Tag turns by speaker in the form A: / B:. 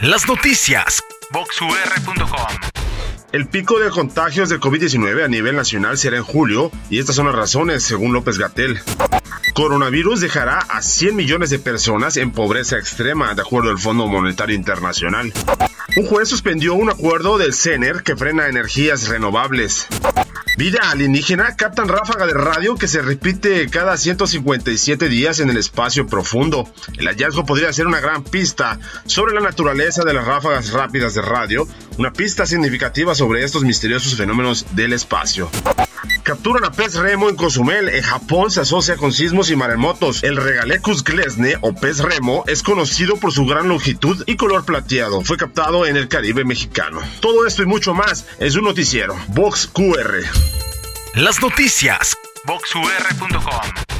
A: Las noticias. VoxUR.com.
B: El pico de contagios de COVID-19 a nivel nacional será en julio y estas son las razones, según López Gatel. Coronavirus dejará a 100 millones de personas en pobreza extrema, de acuerdo al Fondo Monetario Internacional. Un juez suspendió un acuerdo del CENER que frena energías renovables. Vida alienígena captan ráfaga de radio que se repite cada 157 días en el espacio profundo. El hallazgo podría ser una gran pista sobre la naturaleza de las ráfagas rápidas de radio, una pista significativa sobre estos misteriosos fenómenos del espacio. Capturan a pez remo en Cozumel. En Japón se asocia con sismos y maremotos. El Regalecus glesne o pez remo es conocido por su gran longitud y color plateado. Fue captado en el Caribe mexicano. Todo esto y mucho más es un noticiero. Vox QR.
A: Las noticias. VoxUR.com.